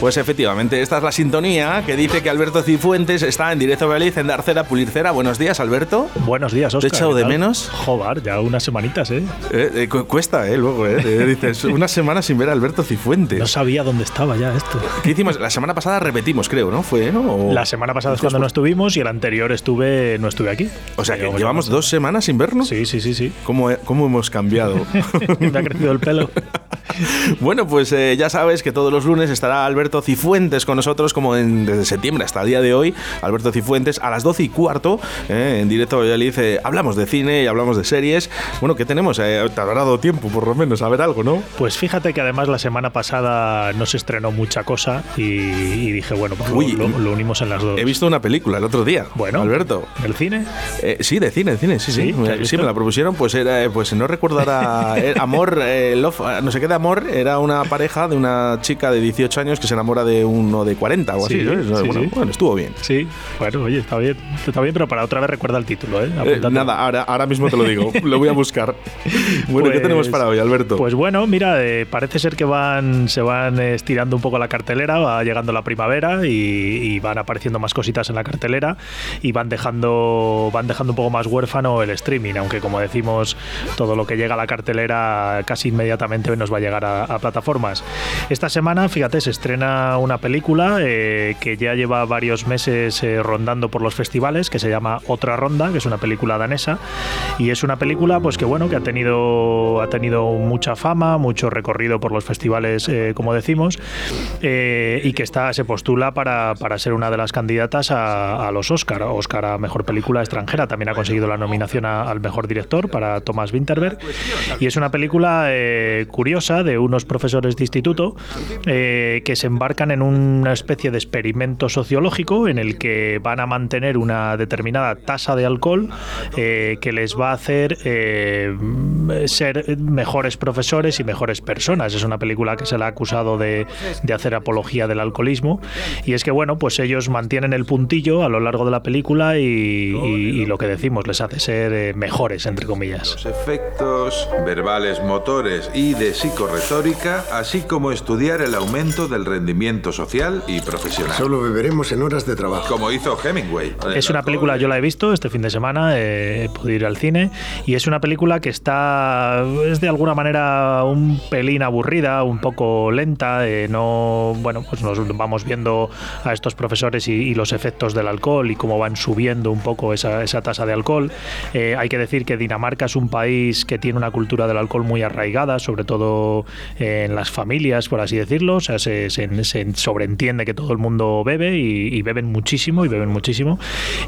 Pues efectivamente, esta es la sintonía que dice que Alberto Cifuentes está en directo Valladolid en Dar Cera, Pulir Cera. Buenos días, Alberto. Buenos días, Oscar. ¿Te he echado ¿qué de menos? Joder, ya unas semanitas, ¿eh? Eh, eh, cu- cuesta, ¿eh? Luego, ¿eh? Dices, una semana sin ver a Alberto Cifuentes. No sabía dónde estaba ya esto. ¿Qué hicimos? La semana pasada repetimos, creo, ¿no? Fue, ¿no? O- La semana pasada es cuando no estuvimos y el anterior estuve no estuve aquí. O sea, que Llevamos dos semanas sin vernos. Sí, sí, sí, sí. ¿Cómo, cómo hemos cambiado? Me ha crecido el pelo. Bueno, pues eh, ya sabes que todos los lunes estará Alberto Cifuentes con nosotros, como en- desde septiembre hasta el día de hoy. Alberto Cifuentes a las 12 y cuarto, eh, en directo a Valladolid, eh, hablamos de cine y hablamos de series. Bueno, ¿qué tenemos? Eh, te habrá dado tiempo, por lo menos, a ver algo, ¿no? Pues fíjate que además la semana pasada no se estrenó mucha cosa y, y dije, bueno, pues lo- Uy, lo, lo unimos en las dos. He visto una película el otro día. Bueno, Alberto. ¿Del cine? Eh, sí, de cine, de cine, sí, sí. ¿Sí? ¿Te has Me, visto? sí, me la propusieron, pues era, pues no eh, Amor, Love, no sé qué de Amor, era una pareja de una chica de 18 años que se enamora de uno de 40 o Sí, así. sí, bueno, sí. bueno, estuvo bien. Sí. Bueno, oye, está bien. Está bien, pero para otra vez recuerda el título, ¿eh? Eh, nada, ahora, ahora mismo te lo digo, lo voy a buscar. Bueno, ¿qué Pues- tenemos para hoy, Alberto? Pues bueno, mira, eh, parece ser que van se van estirando un poco la cartelera, va llegando la primavera y, y van apareciendo más cositas en la cartelera y van dejando van dejando un poco más huérfano el streaming, aunque como decimos, todo lo que llega a la cartelera casi inmediatamente nos va a llegar a, a plataformas. Esta semana, fíjate, se estrena una película eh, que ya lleva varios meses eh, rondando por los festivales, que se llama Otra Ronda, que es una película danesa y es una película pues que bueno que ha tenido ha tenido mucha fama mucho recorrido por los festivales eh, como decimos eh, y que está se postula para, para ser una de las candidatas a, a los Oscar Oscar a mejor película extranjera también ha conseguido la nominación a- al mejor director para Thomas Winterberg y es una película eh, de unos profesores de instituto eh, que se embarcan en una especie de experimento sociológico en el que van a mantener una determinada tasa de alcohol eh, que les va a hacer eh, ser mejores profesores y mejores personas. Es una película que se le ha acusado de, de hacer apología del alcoholismo. Y es que, bueno, pues ellos mantienen el puntillo a lo largo de la película y, y- lo que decimos les hace ser mejores, entre comillas. Los efectos verbales motores y de psicorretórica, así como estudiar el aumento del rendimiento social y profesional. Solo beberemos en horas de trabajo. Como hizo Hemingway. Es una película, yo la he visto este fin de semana, eh, he podido ir al cine, y es una película que está, es de alguna manera un pelín aburrida, un poco lenta, eh, no, bueno, pues nos vamos viendo a estos profesores y, y los efectos del alcohol y cómo van subiendo un poco esa, esa tasa de alcohol. Eh, hay que decir que Dinamarca es un país que tiene una cultura del alcohol muy arraigada, sobre todo en las familias, por así decirlo, o sea, se, se- sobreentiende que todo el mundo bebe y, beben muchísimo y beben muchísimo.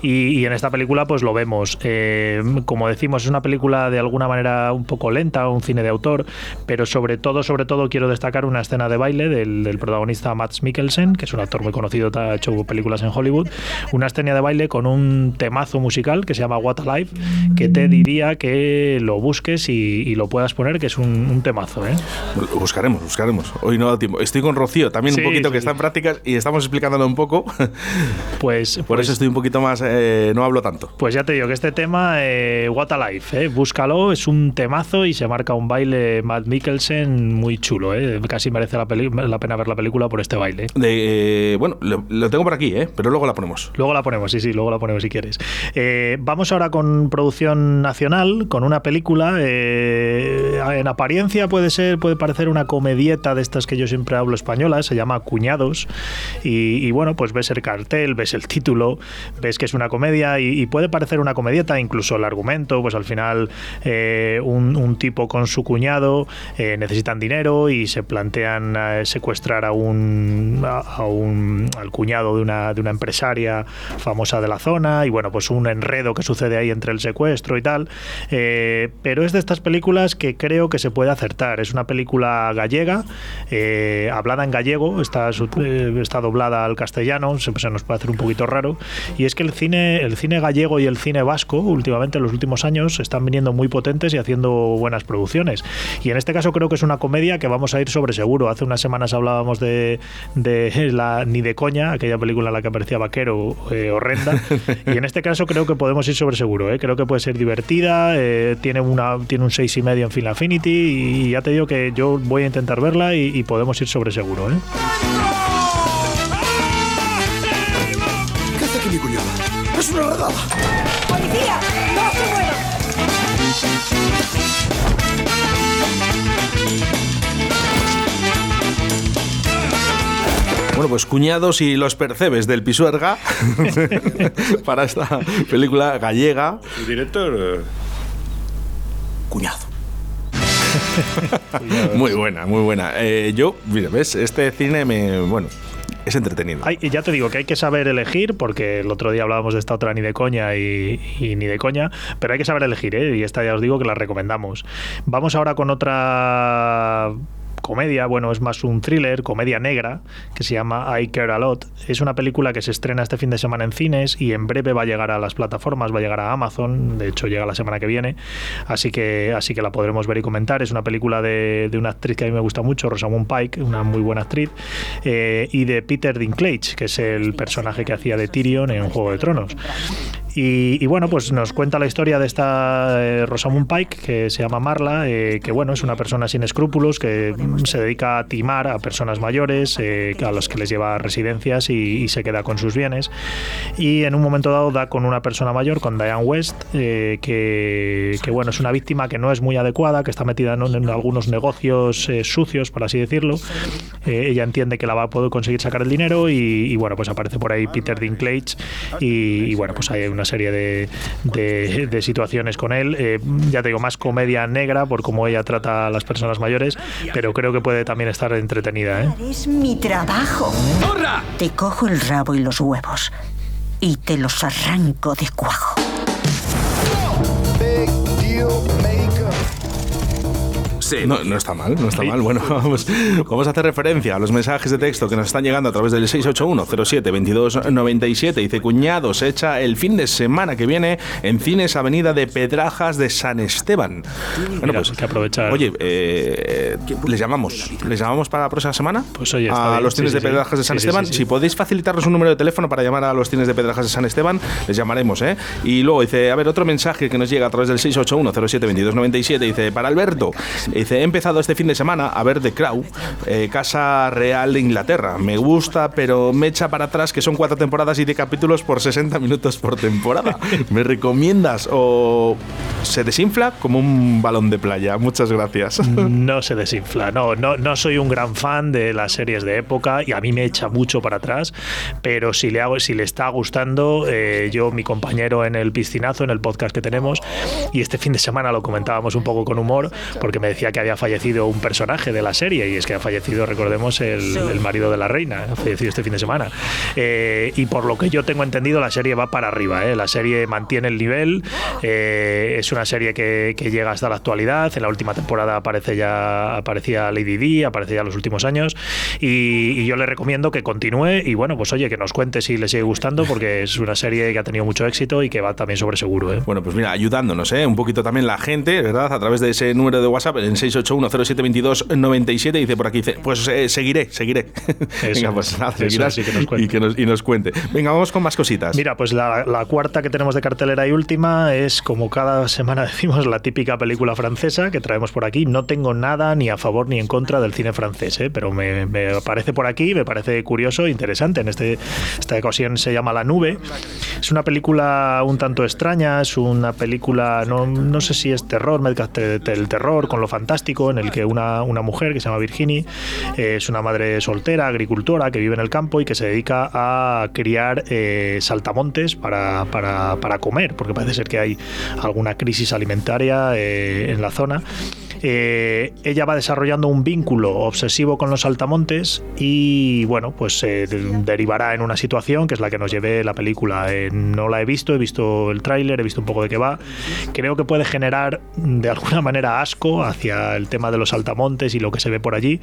Y, en esta película pues lo vemos. Eh, como decimos, es una película de alguna manera un poco lenta, un cine de autor, pero sobre todo, sobre todo quiero destacar una escena de baile del, protagonista Mads Mikkelsen, que es un actor muy conocido, ha hecho películas en Hollywood, una escena de baile con un temazo musical que se llama What Alive, que te diría que lo busques y, y lo puedas poner, que es un, un temazo. ¿eh? Buscaremos, buscaremos. Hoy no da tiempo. Estoy con Rocío también Sí, un poquito sí, que está sí. en prácticas y estamos explicándolo un poco. Pues, Por pues- eso estoy un poquito más. eh, no hablo tanto. Pues ya te digo que este tema, eh, What a Life, eh, búscalo, es un temazo y se marca un baile Matt Mikkelsen muy chulo. Eh, casi merece la, la pena ver la película por este baile. De, eh, bueno, lo, lo tengo por aquí, ¿eh? pero luego la ponemos. Luego la ponemos, sí, sí, luego la ponemos si quieres. Vamos ahora con producción nacional, con una película. en apariencia puede ser, puede parecer una comedieta de estas que yo siempre hablo españolas, se llama Cuñados. Y, bueno, pues ves el cartel, ves el título, ves que es una comedia y, puede parecer una comedieta, incluso el argumento, pues al final eh, un, tipo con su cuñado eh, necesitan dinero y se plantean eh, secuestrar a un, a, un al cuñado de una, de una empresaria famosa de la zona y bueno, pues un enredo que sucede ahí entre el secuestro y tal. Pero es de estas películas que creo que se puede acertar. Es una película gallega, eh, hablada en gallego, está, eh, está doblada al castellano, siempre se nos puede hacer un poquito raro. Y es que el cine, el cine gallego y el cine vasco, últimamente en los últimos años, están viniendo muy potentes y haciendo buenas producciones. Y en este caso creo que es una comedia que vamos a ir sobre seguro. Hace unas semanas hablábamos de, de la Ni de coña, aquella película en la que aparecía Vaquero eh, horrenda. y en este caso creo que podemos ir sobre seguro. ¿eh? Creo que puede ser divertida, eh, tiene, una, tiene un 6,5 en Film Affinity y ya te digo que yo voy a intentar verla y, y podemos ir sobre seguro. ¿eh? ¿Qué hace aquí mi cuñada? ¡Es una redada! ¡Policía! ¡No se muevan! Bueno, pues cuñados y los percebes del Pisuerga para esta película gallega. El director. Cuñado. Muy buena, muy buena. Eh, yo, mira, ves, este cine me. Bueno, es entretenido. Hay- ya te digo que hay que saber elegir, porque el otro día hablábamos de esta otra ni de coña y, y ni de coña, pero hay que saber elegir, ¿eh? y esta ya os digo que la recomendamos. Vamos ahora con otra comedia, bueno, es más un thriller, comedia negra, que se llama I Care a Lot. Es una película que se estrena este fin de semana en cines y en breve va a llegar a las plataformas, va a llegar a Amazon, de hecho llega la semana que viene, así que, así que la podremos ver y comentar. Es una película de, de una actriz que a mí me gusta mucho, Rosamund Pike, una muy buena actriz, eh, y de Peter Dinklage, que es el personaje que hacía de Tyrion en Juego de Tronos. Y, y bueno, pues nos cuenta la historia de esta eh, Rosamund Pike, que se llama Marla, eh, que bueno, es una persona sin escrúpulos, que mm, se dedica a timar a personas mayores, eh, a los que les lleva a residencias y, y se queda con sus bienes. Y en un momento dado da con una persona mayor, con Diane West, eh, que, que, bueno, es una víctima que no es muy adecuada, que está metida en, en algunos negocios eh, sucios, por así decirlo. Eh, ella entiende que la va a poder conseguir sacar el dinero y, y, bueno, pues aparece por ahí Peter Dinklage y, y, bueno, pues hay una serie de, de, de situaciones con él. Eh, ya te digo, más comedia negra por cómo ella trata a las personas mayores, pero creo que puede también estar entretenida. ¿eh? Es mi trabajo. Te cojo el rabo y los huevos y te los arranco de cuajo. No, no está mal, no está mal. Bueno, vamos, vamos a hacer referencia a los mensajes de texto que nos están llegando a través del 681-07-2297. Dice, cuñado, se echa el fin de semana que viene en Cines Avenida de Pedrajas de San Esteban. Bueno, Mira, pues hay que aprovechar. Oye, eh, les llamamos. ¿Les llamamos para la próxima semana? Pues oye, está a bien. los cines Sí, de sí. Pedrajas de San Sí, sí, Esteban. sí, sí. Si podéis facilitarnos un número de teléfono para llamar a los cines de Pedrajas de San Esteban, les llamaremos, ¿eh? Y luego dice, a ver, otro mensaje que nos llega a través del 681-07-2297. Dice, para Alberto, dice, he empezado este fin de semana a ver The Crown, eh, Casa Real de Inglaterra. Me gusta, pero me echa para atrás que son cuatro temporadas y de capítulos por 60 minutos por temporada. ¿Me recomiendas o se desinfla como un balón de playa? Muchas gracias. No se desinfla, no, no, no soy un gran fan de las series de época y a mí me echa mucho para atrás, pero si le hago, si le está gustando, eh, yo, mi compañero en el piscinazo, en el podcast que tenemos, y este fin de semana lo comentábamos un poco con humor, porque me decía que había fallecido un personaje de la serie, y es que ha fallecido, recordemos, el, el marido de la reina, ha fallecido este fin de semana. Eh, y por lo que yo tengo entendido, la serie va para arriba, ¿eh? la serie mantiene el nivel, eh, es una serie que, que llega hasta la actualidad, en la última temporada aparece ya, aparecía Lady Di, aparece ya en los últimos años, y, y yo le recomiendo que continúe, y bueno, pues oye, que nos cuente si le sigue gustando, porque es una serie que ha tenido mucho éxito y que va también sobre seguro. ¿eh? Bueno, pues mira, ayudándonos, ¿eh? Un poquito también la gente, ¿verdad? A través de ese número de WhatsApp, en 681072297, dice por aquí, dice, pues eh, seguiré, seguiré. Venga, pues es. nada, Eso seguirás sí que nos y, que nos, y nos cuente. Venga, vamos con más cositas. Mira, pues la, la cuarta que tenemos de cartelera y última es, como cada semana decimos, la típica película francesa que traemos por aquí. No tengo nada ni a favor ni en contra del cine francés, ¿eh? pero me, me aparece por aquí, me parece curioso e interesante. En este, esta ocasión se llama La Nube. Es una película un tanto extraña, es una película, no, no sé si es terror, el terror con lo fantástico, en el que una, una mujer que se llama Virginie eh, es una madre soltera, agricultora, que vive en el campo y que se dedica a criar eh, saltamontes para, para, para comer, porque parece ser que hay alguna crisis alimentaria eh, en la zona. Eh, ella va desarrollando un vínculo obsesivo con los saltamontes y bueno, pues se derivará en una situación que es la que nos llevé la película. Eh, no la he visto, he visto el tráiler, he visto un poco de qué va. Creo que puede generar de alguna manera asco hacia el tema de los saltamontes y lo que se ve por allí,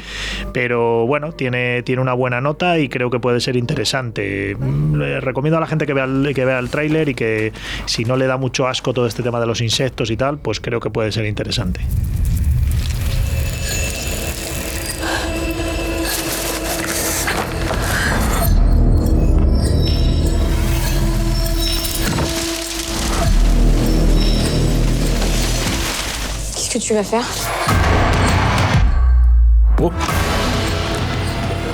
pero bueno, tiene, tiene una buena nota y creo que puede ser interesante. Mm, le recomiendo a la gente que vea el, que vea el tráiler y que si no le da mucho asco todo este tema de los insectos y tal, pues creo que puede ser interesante. Que tu vas faire Uh.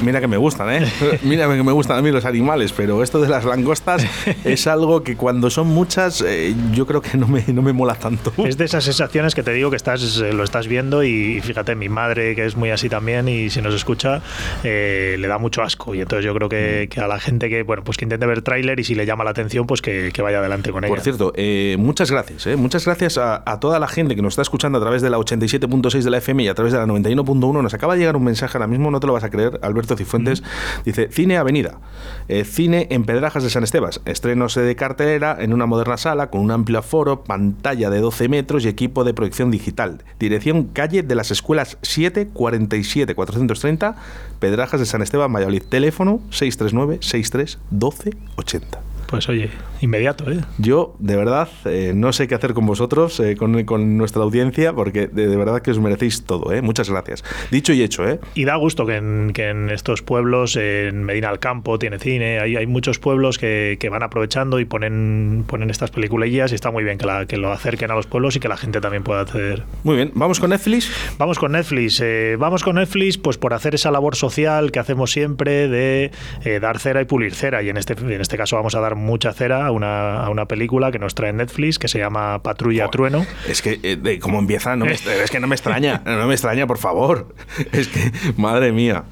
Mira que me gustan, ¿eh? Mira que me gustan a mí los animales, pero esto de las langostas es algo que cuando son muchas eh, yo creo que no me, no me mola tanto. Es de esas sensaciones que te digo que estás, eh, lo estás viendo y fíjate, mi madre que es muy así también y si nos escucha eh, le da mucho asco y entonces yo creo que, que a la gente que bueno pues que intente ver tráiler y si le llama la atención pues que, que vaya adelante con ella. Por cierto, eh, muchas gracias, ¿eh? muchas gracias a, a toda la gente que nos está escuchando a través de la 87.6 de la FM y a través de la 91.1. Nos acaba de llegar un mensaje ahora mismo, no te lo vas a creer, Alberto Cifuentes. Dice, Cine Avenida, eh, cine en Pedrajas de San Estebas, estrenos de cartelera en una moderna sala con un amplio aforo, pantalla de 12 metros y equipo de proyección digital. Dirección calle de las escuelas 7 47 430, Pedrajas de San Esteban, Valladolid. Teléfono 639 63 12 80. Pues oye, inmediato, ¿eh? Yo, de verdad, eh, no sé qué hacer con vosotros, eh, con, con nuestra audiencia, porque de, de verdad que os merecéis todo, ¿eh? Muchas gracias. Dicho y hecho, ¿eh? Y da gusto que en, que en estos pueblos, en Medina del Campo tiene cine, hay, hay muchos pueblos que, que van aprovechando y ponen, ponen estas peliculillas y está muy bien que, la, que lo acerquen a los pueblos y que la gente también pueda acceder. Muy bien, ¿vamos con Netflix? Vamos con Netflix. eh, vamos con Netflix pues por hacer esa labor social que hacemos siempre de eh, dar cera y pulir cera. Y en este, en este caso vamos a dar mucha cera a una, a una película que nos trae Netflix que se llama Patrulla Trueno. Es que, eh, de empieza, no me- es que no me extraña, no me extraña, por favor. Es que, madre mía.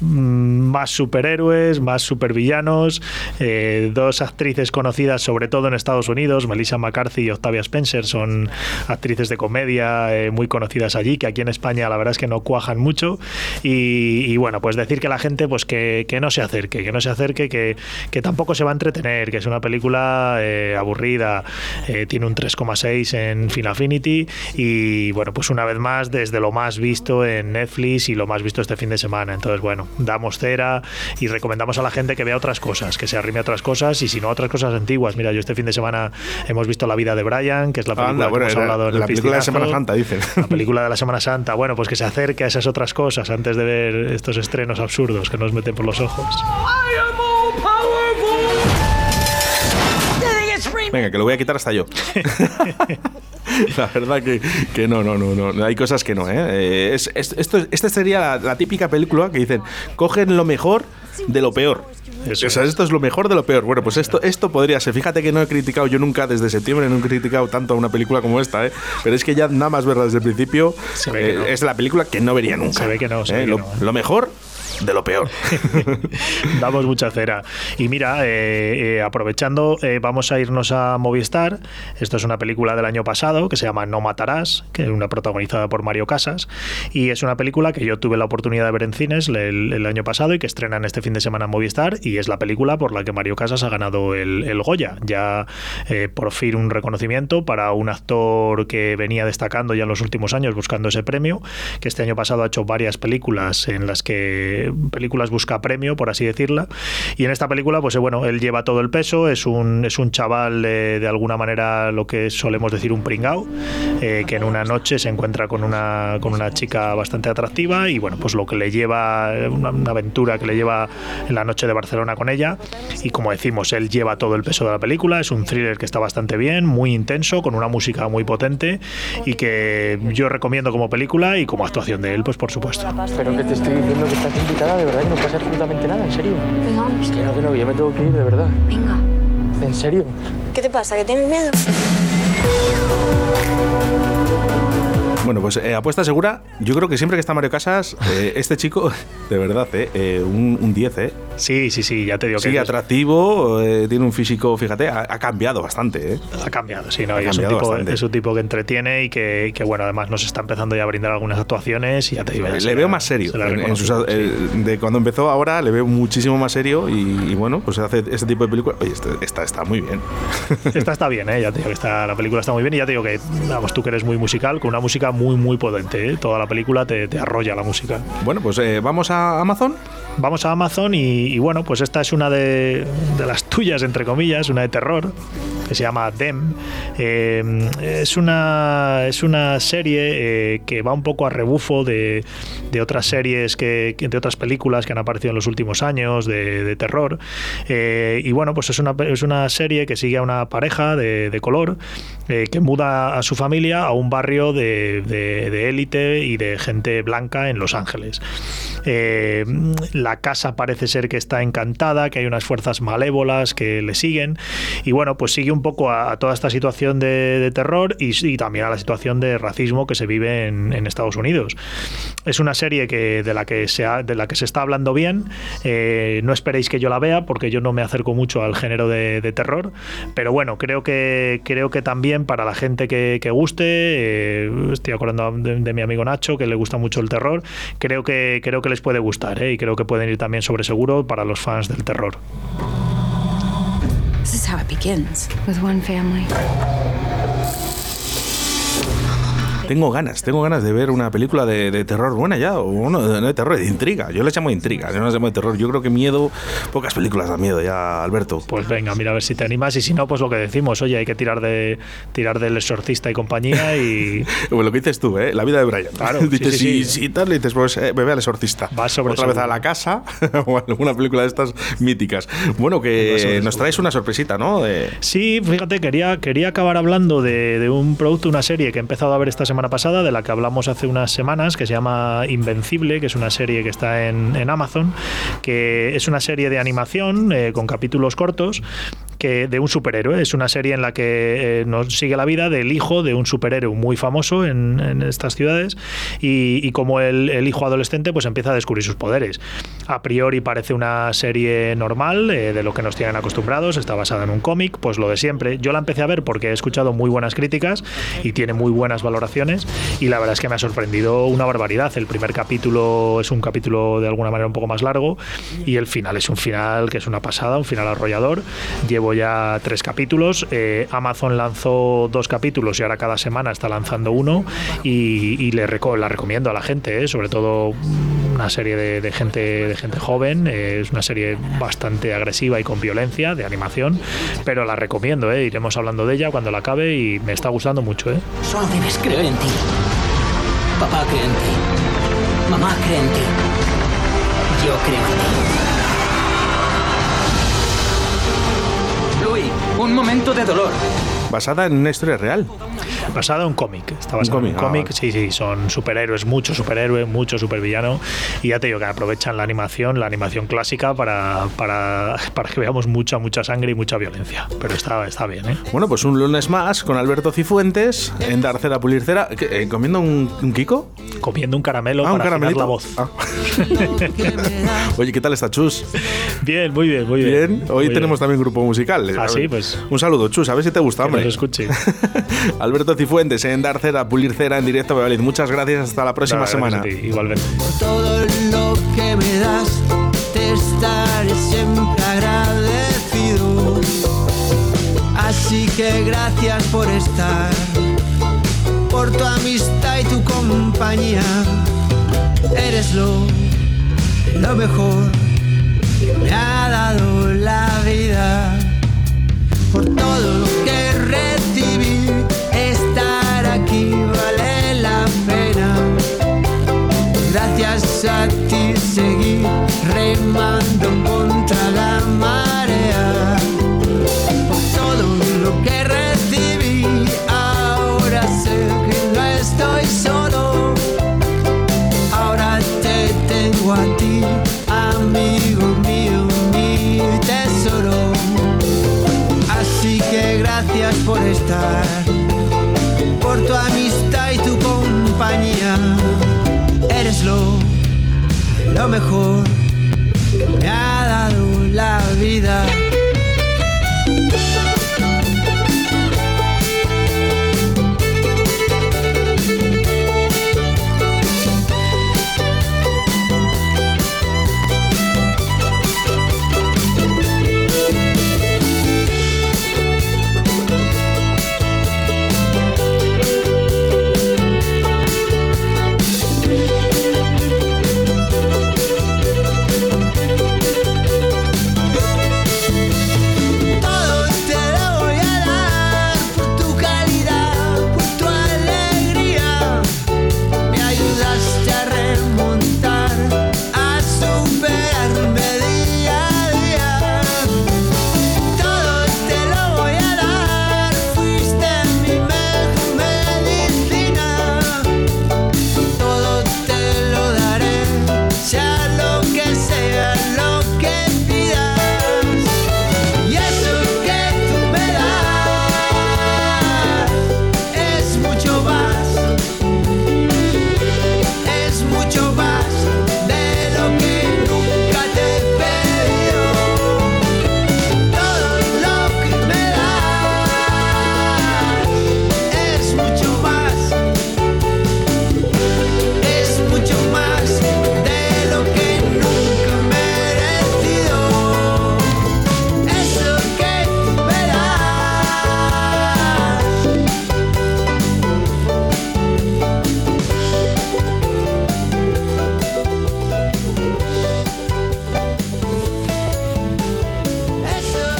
Mm, más superhéroes, más supervillanos, eh, dos actrices conocidas sobre todo en Estados Unidos, Melissa McCarthy y Octavia Spencer, son actrices de comedia eh, muy conocidas allí, que aquí en España la verdad es que no cuajan mucho. Y, bueno, pues decir que la gente pues que, que no se acerque, que no se acerque, que, que tampoco se va a entretener, que es una película eh, aburrida, tiene un 3,6 en Film Affinity y bueno, pues una vez más desde lo más visto en Netflix y lo más visto este fin de semana. Entonces, bueno, damos cera y recomendamos a la gente que vea otras cosas, que se arrime a otras cosas y si no a otras cosas antiguas. Mira, yo este fin de semana hemos visto La vida de Brian, que es la película Anda, bueno, que hemos era hablado en el la película de Piscinazo. Semana Santa, dicen. La película de la Semana Santa. Bueno, pues que se acerque a esas otras cosas antes de ver estos estrenos absurdos que nos meten por los ojos. Venga, que lo voy a quitar hasta yo. la verdad que, que no, no, no, no. Hay cosas que no, ¿eh? Eh, es- es- esto, esta sería la, la típica película que dicen, cogen lo mejor de lo peor. Eso o sea, es. esto es lo mejor de lo peor. Bueno, pues esto, esto podría ser. Fíjate que no he criticado yo nunca, desde septiembre, no he criticado tanto a una película como esta, ¿eh? Pero es que ya nada más verla desde el principio, eh, no. es la película que no vería nunca. Se ve que no, se ¿eh? ve que lo, no. lo mejor de lo peor. Damos mucha cera. Y mira, eh, eh, aprovechando, eh, vamos a irnos a Movistar. Esto es una película del año pasado que se llama No Matarás, que es una protagonizada por Mario Casas. Y es una película que yo tuve la oportunidad de ver en cines el, año pasado y que estrenan este fin de semana en Movistar. Y es la película por la que Mario Casas ha ganado el, el Goya. Ya eh, por fin un reconocimiento para un actor que venía destacando ya en los últimos años buscando ese premio, que este año pasado ha hecho varias películas en las que películas busca premio, por así decirla. Y en esta película, pues eh, bueno, él lleva todo el peso, es un, es un chaval eh, de alguna manera lo que solemos decir un pringao, eh, que en una noche se encuentra con una, con una chica bastante atractiva y bueno, pues lo que le lleva, eh, una, una aventura que le lleva en la noche de Barcelona con ella. Y como decimos, él lleva todo el peso de la película, es un thriller que está bastante bien, muy intenso, con una música muy potente y que yo recomiendo como película y como actuación de él, pues por supuesto. Pero que te estoy diciendo que estás invitada, de verdad, que no pasa absolutamente nada, en serio. Venga, vamos. Que no, que no, yo me tengo que ir, de verdad. Venga. En serio. ¿Qué te pasa? ¿Que tienes miedo? Bueno, pues eh, apuesta segura. Yo creo que siempre que está Mario Casas, eh, este chico, de verdad, eh, un, un 10, ¿eh? Sí, sí, sí, ya te digo que es- atractivo, tiene un físico, fíjate, ha, ha cambiado bastante, ¿eh? Ha cambiado, sí, ¿no? Ha Y es, un tipo, bastante. es un tipo que entretiene y que, que, bueno, además nos está empezando ya a brindar algunas actuaciones y ya te digo. Le la- veo más serio. se la en- en reconozco, sus- sí. de cuando empezó ahora le veo muchísimo más serio y, y bueno, pues hace este tipo de películas. Oye, este- esta está muy bien. Esta está bien, ¿eh? ya te digo que está, la película está muy bien y ya te digo que, vamos, tú que eres muy musical, con una música muy, muy potente, ¿eh? Toda la película te, te arrolla la música. Bueno, pues eh, vamos a Amazon. Vamos a Amazon y, y bueno, pues esta es una de, de las tuyas, entre comillas, una de terror, que se llama Dem. Eh, es, una, es una serie eh, que va un poco a rebufo de, de otras series, que, de otras películas que han aparecido en los últimos años de, terror. Eh, y bueno, pues es una, es una serie que sigue a una pareja de, de color que muda a su familia a un barrio de élite y de gente blanca en Los Ángeles. La casa parece ser que está encantada, que hay unas fuerzas malévolas que le siguen. Y bueno, pues sigue un poco a, toda esta situación de, terror y, también a la situación de racismo que se vive en, Estados Unidos. Es una serie que, de, la que se de la que se está hablando bien. Eh, no esperéis que yo la vea porque yo no me acerco mucho al género de, terror. Pero bueno, creo que, creo que también para la gente que, guste, eh, estoy acordando de, de mi amigo Nacho, que le gusta mucho el terror, creo que, creo que les puede gustar ¿eh? y creo que pueden ir también sobre seguro para los fans del terror. This is how it begins with one family. Tengo ganas, tengo ganas de ver una película de, de terror buena ya, o bueno, de- terror, de intriga. Yo le llamo intriga, yo no le llamo de terror. Yo creo que miedo, pocas películas dan miedo ya, Alberto. Pues venga, mira a ver si te animas y si no, pues lo que decimos, oye, hay que tirar de tirar del exorcista y compañía y Bueno, lo que dices tú, ¿eh? La vida de Brian. Claro, dices, sí, sí. si tal, le dices, pues eh, bebé al exorcista. Va sobre Otra vez a la casa o alguna película de estas míticas. Bueno, que nos traes una sorpresita, ¿no? De- Sí, fíjate, quería, quería acabar hablando de, de un producto, una serie que he empezado a ver esta semana pasada, de la que hablamos hace unas semanas, que se llama Invencible, que es una serie que está en, en Amazon, que es una serie de animación eh, con capítulos cortos. Que de un superhéroe. Es una serie en la que eh, nos sigue la vida del hijo de un superhéroe muy famoso en, en estas ciudades y, y como el, el hijo adolescente pues empieza a descubrir sus poderes. A priori parece una serie normal eh, de lo que nos tienen acostumbrados, está basada en un cómic, pues lo de siempre. Yo la empecé a ver porque he escuchado muy buenas críticas y tiene muy buenas valoraciones y la verdad es que me ha sorprendido una barbaridad. El primer capítulo es un capítulo de alguna manera un poco más largo y el final es un final que es una pasada, un final arrollador. Llevo ya tres capítulos, eh, Amazon lanzó dos capítulos y ahora cada semana está lanzando uno y, le la recomiendo a la gente, eh, sobre todo una serie de, de gente de gente joven, eh, es una serie bastante agresiva y con violencia de animación, pero la recomiendo, eh, iremos hablando de ella cuando la acabe y me está gustando mucho. Eh. Solo debes creer en ti. Papá cree en ti. Mamá cree en ti. Yo creo en ti. Un momento de dolor. Basada en una historia real. Basada en un cómic. Está Un basada en cómic, un ah, cómic. Sí, sí, son superhéroes, mucho superhéroe, mucho supervillano. Y ya te digo que aprovechan la animación, la animación clásica, para, para, para que veamos mucha, mucha sangre y mucha violencia. Pero está, está bien, ¿eh? Bueno, pues un lunes más con Alberto Cifuentes en Dar Cera Pulir Cera. ¿Qué, eh, ¿Comiendo un, un Kiko? Comiendo un caramelo Ah, un para afinar caramelito. la voz. Ah. Oye, ¿qué tal está Chus? Bien, muy bien, muy bien. Bien, hoy Muy tenemos bien. también grupo musical. Ah, sí, pues. Un saludo, Chus, a ver si te gusta, Que hombre. nos escuche. Alberto Cifuentes en Dar Cera, Pulir Cera en directo Valladolid. Muchas gracias, hasta la próxima Nada, semana. ti, igualmente. todo lo que me das, te estaré siempre agradecido. Así que gracias por estar, por tu amistad y tu compañía. Eres lo, lo mejor que me ha dado la vida. Por todo lo que remando contra la marea. Por todo lo que recibí, ahora sé que no estoy solo. Ahora te tengo a ti, amigo mío, mi tesoro. Así que gracias por estar, por tu amistad y tu compañía. Eres lo, lo mejor la vida.